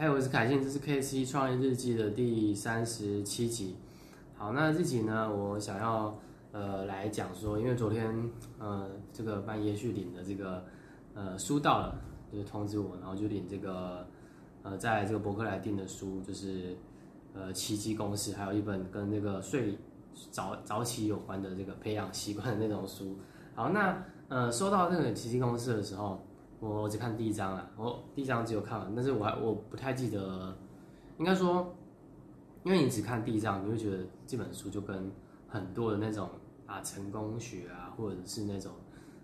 嗨，我是凯信，这是 K C 创业日记的第三十七集。好，那这集呢，我想要呃来讲说，因为昨天呃这个半夜去领的这个呃书到了，就是通知我，然后就领这个呃在这个博客来订的书，就是呃奇迹公式，还有一本跟这个睡早早起有关的这个培养习惯的那种书。好，那呃收到这个奇迹公式的时候。我只看第一章啊，我第一章只有看完，但是我还我不太记得，应该说，因为你只看第一章，你会觉得这本书就跟很多的那种啊成功学啊，或者是那种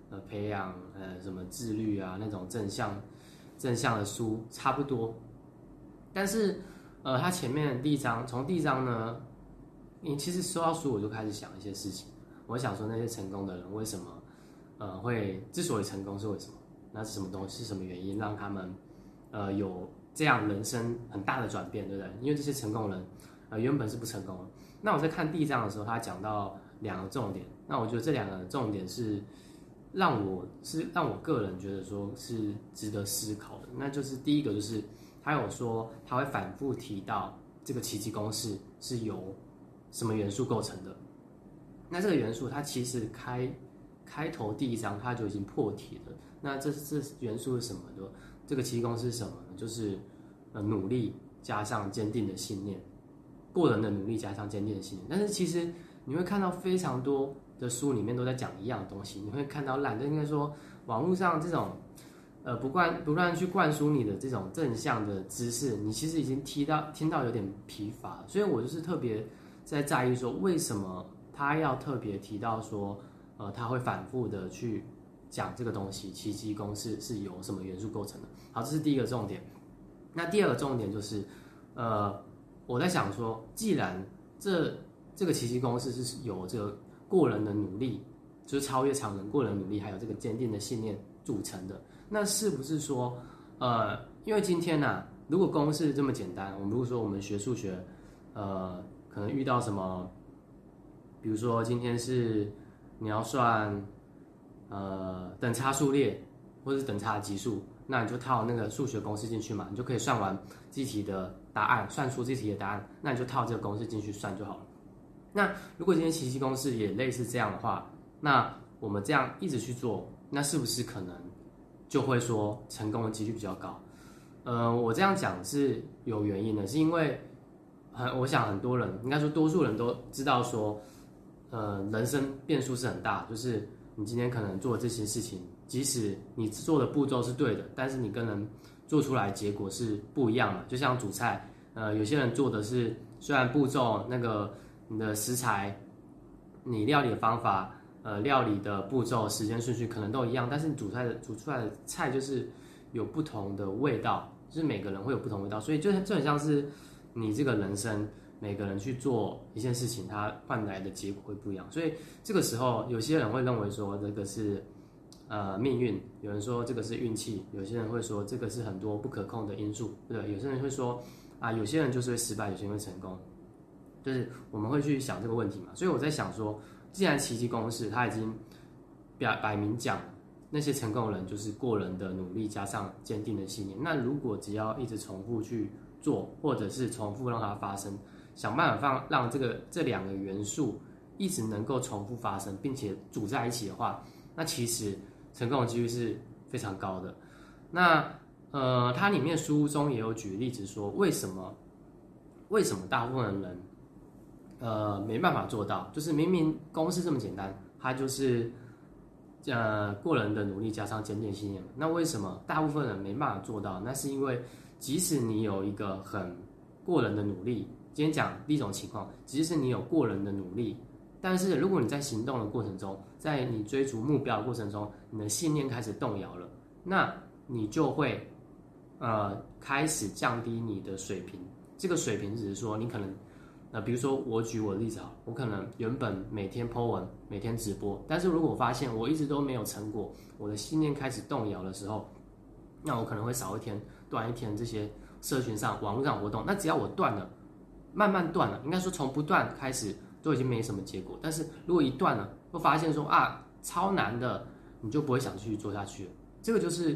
呃培养呃什么自律啊那种正向正向的书差不多，但是呃它前面第一章从第一章呢，你其实收到书我就开始想一些事情，我想说那些成功的人为什么呃会之所以成功是为什么？那是什么东西？是什么原因让他们，呃，有这样人生很大的转变，对不对？因为这些成功人，呃，原本是不成功的。那我在看第一章的时候，他讲到两个重点。那我觉得这两个重点是让我是让我个人觉得说是值得思考的。那就是第一个，就是他有说他会反复提到这个奇迹公式是由什么元素构成的。那这个元素，它其实开开头第一章他就已经破题了。那这这元素是什么？就这个奇功是什么呢？就是呃努力加上坚定的信念，过人的努力加上坚定的信念。但是其实你会看到非常多的书里面都在讲一样的东西，你会看到懒，就应该说网络上这种呃不灌不断去灌输你的这种正向的知识，你其实已经听到听到有点疲乏。所以我就是特别在在意说，为什么他要特别提到说，呃他会反复的去。讲这个东西，奇迹公式是由什么元素构成的？好，这是第一个重点。那第二个重点就是，呃，我在想说，既然这这个奇迹公式是由这个过人的努力，就是超越常人过人努力，还有这个坚定的信念组成的，那是不是说，呃，因为今天呢，如果公式这么简单，我们如果说我们学数学，呃，可能遇到什么，比如说今天是你要算。呃，等差数列或者是等差级数，那你就套那个数学公式进去嘛，你就可以算完这题的答案，算出这题的答案，那你就套这个公式进去算就好了。那如果今天奇迹公式也类似这样的话，那我们这样一直去做，那是不是可能就会说成功的几率比较高？呃，我这样讲是有原因的，是因为很我想很多人应该说多数人都知道说，呃，人生变数是很大，就是。你今天可能做这些事情，即使你做的步骤是对的，但是你跟人做出来结果是不一样的。就像煮菜，呃，有些人做的是虽然步骤那个你的食材，你料理的方法，呃，料理的步骤、时间顺序可能都一样，但是你煮菜的煮出来的菜就是有不同的味道，就是每个人会有不同味道，所以就就很像是你这个人生。每个人去做一件事情，他换来的结果会不一样，所以这个时候有些人会认为说这个是呃命运，有人说这个是运气，有些人会说这个是很多不可控的因素，对对？有些人会说啊，有些人就是会失败，有些人会成功，就是我们会去想这个问题嘛。所以我在想说，既然奇迹公式他已经表摆明讲那些成功人就是过人的努力加上坚定的信念，那如果只要一直重复去做，或者是重复让它发生。想办法让让这个这两个元素一直能够重复发生，并且组在一起的话，那其实成功的几率是非常高的。那呃，它里面书中也有举例子说，为什么为什么大部分人呃没办法做到？就是明明公式这么简单，它就是呃过人的努力加上坚定信念。那为什么大部分人没办法做到？那是因为即使你有一个很过人的努力。今天讲第一种情况，即使你有过人的努力，但是如果你在行动的过程中，在你追逐目标的过程中，你的信念开始动摇了，那你就会呃开始降低你的水平。这个水平只是说，你可能呃，比如说我举我的例子啊，我可能原本每天 po 文，每天直播，但是如果我发现我一直都没有成果，我的信念开始动摇的时候，那我可能会少一天、断一天这些社群上、网络上活动。那只要我断了。慢慢断了，应该说从不断开始都已经没什么结果。但是如果一断了，会发现说啊超难的，你就不会想继续做下去。这个就是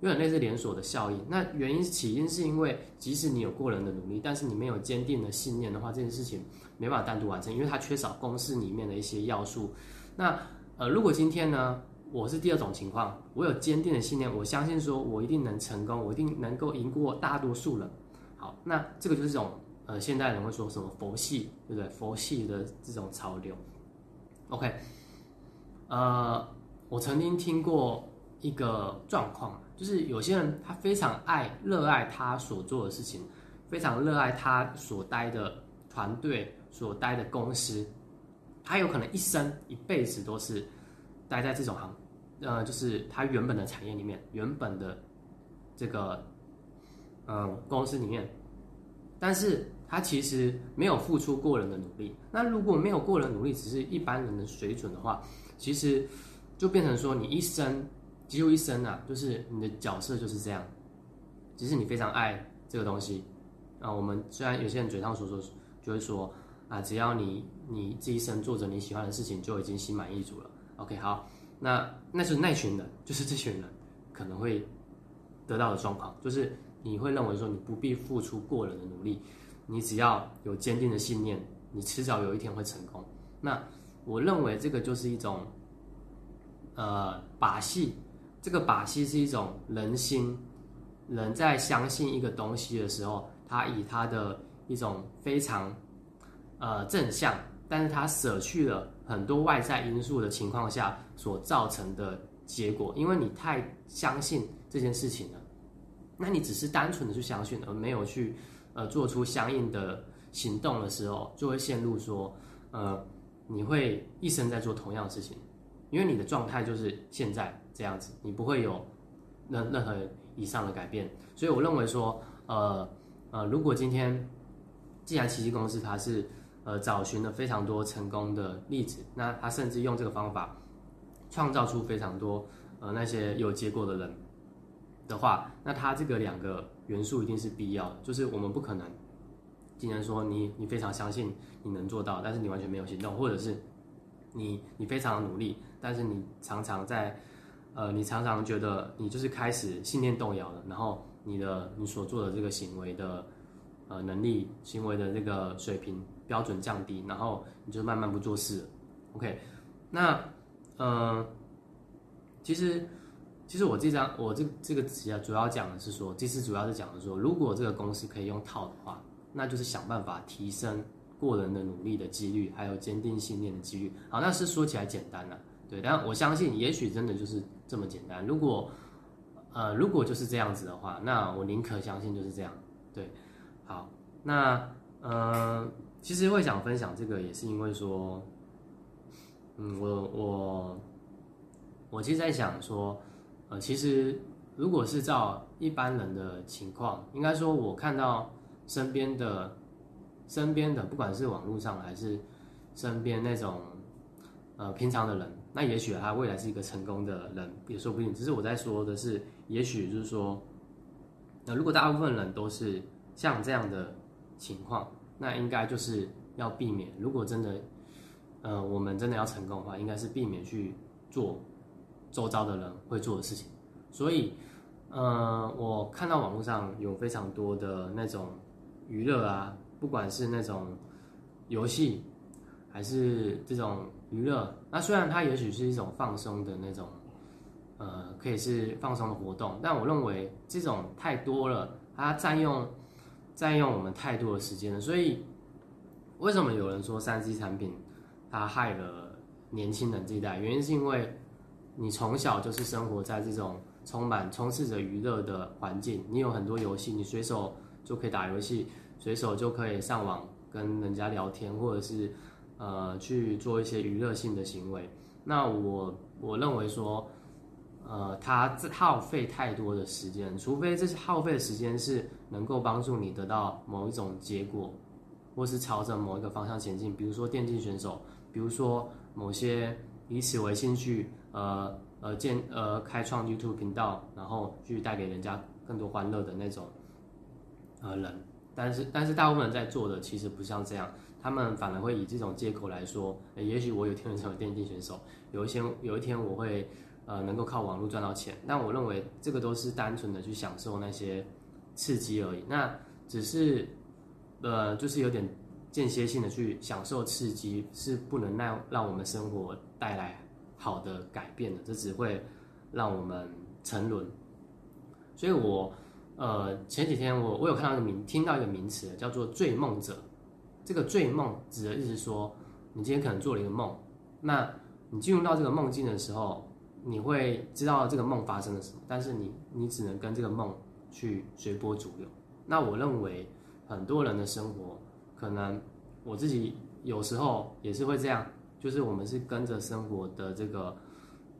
有点类似连锁的效应。那原因起因是因为，即使你有过人的努力，但是你没有坚定的信念的话，这件事情没办法单独完成，因为它缺少公式里面的一些要素。那呃，如果今天呢，我是第二种情况，我有坚定的信念，我相信说我一定能成功，我一定能够赢过大多数人。好，那这个就是这种呃，现代人会说什么佛系，对不对？佛系的这种潮流。OK，呃，我曾经听过一个状况，就是有些人他非常爱、热爱他所做的事情，非常热爱他所待的团队、所待的公司，他有可能一生一辈子都是待在这种行，呃，就是他原本的产业里面，原本的这个。嗯，公司里面，但是他其实没有付出过人的努力。那如果没有过人努力，只是一般人的水准的话，其实就变成说你一生几乎一生啊，就是你的角色就是这样。其实你非常爱这个东西啊。我们虽然有些人嘴上所说，就会说啊，只要你你这一生做着你喜欢的事情，就已经心满意足了。OK，好，那那是那群人，就是这群人可能会得到的状况，就是。你会认为说你不必付出过人的努力，你只要有坚定的信念，你迟早有一天会成功。那我认为这个就是一种，呃，把戏。这个把戏是一种人心，人在相信一个东西的时候，他以他的一种非常，呃，正向，但是他舍去了很多外在因素的情况下所造成的结果，因为你太相信这件事情了。那你只是单纯的去相信，而没有去，呃，做出相应的行动的时候，就会陷入说，呃，你会一生在做同样的事情，因为你的状态就是现在这样子，你不会有任任何以上的改变。所以我认为说，呃呃，如果今天既然奇迹公司它是呃找寻了非常多成功的例子，那他甚至用这个方法创造出非常多呃那些有结果的人。的话，那它这个两个元素一定是必要的，就是我们不可能今天说你你非常相信你能做到，但是你完全没有行动，或者是你你非常努力，但是你常常在呃你常常觉得你就是开始信念动摇了，然后你的你所做的这个行为的呃能力行为的这个水平标准降低，然后你就慢慢不做事了。OK，那嗯，其实。其实我这张我这这个词啊，主要讲的是说，这次主要是讲的说，如果这个公司可以用套的话，那就是想办法提升过人的努力的几率，还有坚定信念的几率。好，那是说起来简单了，对，但我相信，也许真的就是这么简单。如果呃，如果就是这样子的话，那我宁可相信就是这样。对，好，那呃，其实会想分享这个，也是因为说，嗯，我我我其实在想说。呃，其实如果是照一般人的情况，应该说，我看到身边的、身边的，不管是网络上还是身边那种呃平常的人，那也许他未来是一个成功的人，也说不定。只是我在说的是，也许就是说，那如果大部分人都是像这样的情况，那应该就是要避免。如果真的，呃，我们真的要成功的话，应该是避免去做。周遭的人会做的事情，所以，呃，我看到网络上有非常多的那种娱乐啊，不管是那种游戏，还是这种娱乐，那虽然它也许是一种放松的那种，呃，可以是放松的活动，但我认为这种太多了，它占用占用我们太多的时间了。所以，为什么有人说三 C 产品它害了年轻人这一代？原因是因为。你从小就是生活在这种充满、充斥着娱乐的环境，你有很多游戏，你随手就可以打游戏，随手就可以上网跟人家聊天，或者是呃去做一些娱乐性的行为。那我我认为说，呃，它耗费太多的时间，除非这些耗费的时间是能够帮助你得到某一种结果，或是朝着某一个方向前进，比如说电竞选手，比如说某些以此为兴趣。呃呃建呃开创 YouTube 频道，然后去带给人家更多欢乐的那种呃人，但是但是大部分人在做的其实不像这样，他们反而会以这种借口来说，也许我有天会 成为电竞选手，有一天有一天我会呃能够靠网络赚到钱。但我认为这个都是单纯的去享受那些刺激而已。那只是呃就是有点间歇性的去享受刺激，是不能让让我们生活带来好的改变的，这只会让我们沉沦。所以我。呃，前几天我我有看到一个名，听到一个名词叫做“醉梦者”。这个“醉梦”指的意思说，你今天可能做了一个梦，那你进入到这个梦境的时候，你会知道这个梦发生了什么，但是你你只能跟这个梦去随波逐流。那我认为很多人的生活，可能我自己有时候也是会这样，就是我们是跟着生活的这个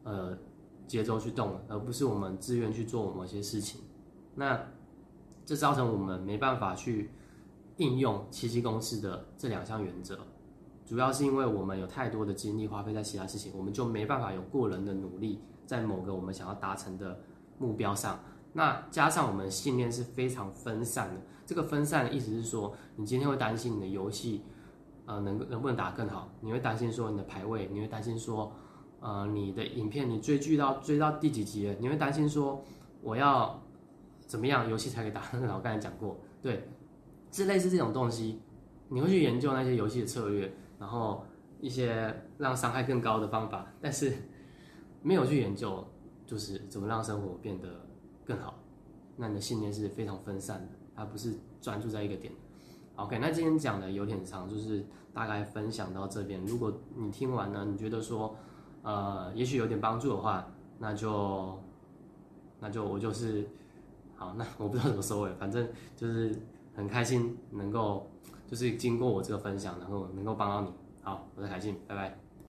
呃节奏去动，而不是我们自愿去做某些事情。那这造成我们没办法去应用奇迹公式的这两项原则，主要是因为我们有太多的精力花费在其他事情，我们就没办法有过人的努力在某个我们想要达成的目标上。那加上我们信念是非常分散的，这个分散的意思是说，你今天会担心你的游戏，呃，能能不能打得更好？你会担心说你的排位，你会担心说，呃，你的影片你追剧到追到第几集了？你会担心说我要。怎么样游戏才可以打更好？刚才讲过，对，是类似这种东西，你会去研究那些游戏的策略，然后一些让伤害更高的方法，但是没有去研究，就是怎么让生活变得更好。那你的信念是非常分散的，而不是专注在一个点。OK，那今天讲的有点长，就是大概分享到这边。如果你听完呢，你觉得说，呃，也许有点帮助的话，那就，那就我就是。好，那我不知道怎么收尾，反正就是很开心能够，就是经过我这个分享，然后能够帮到你。好，我是凯信，拜拜。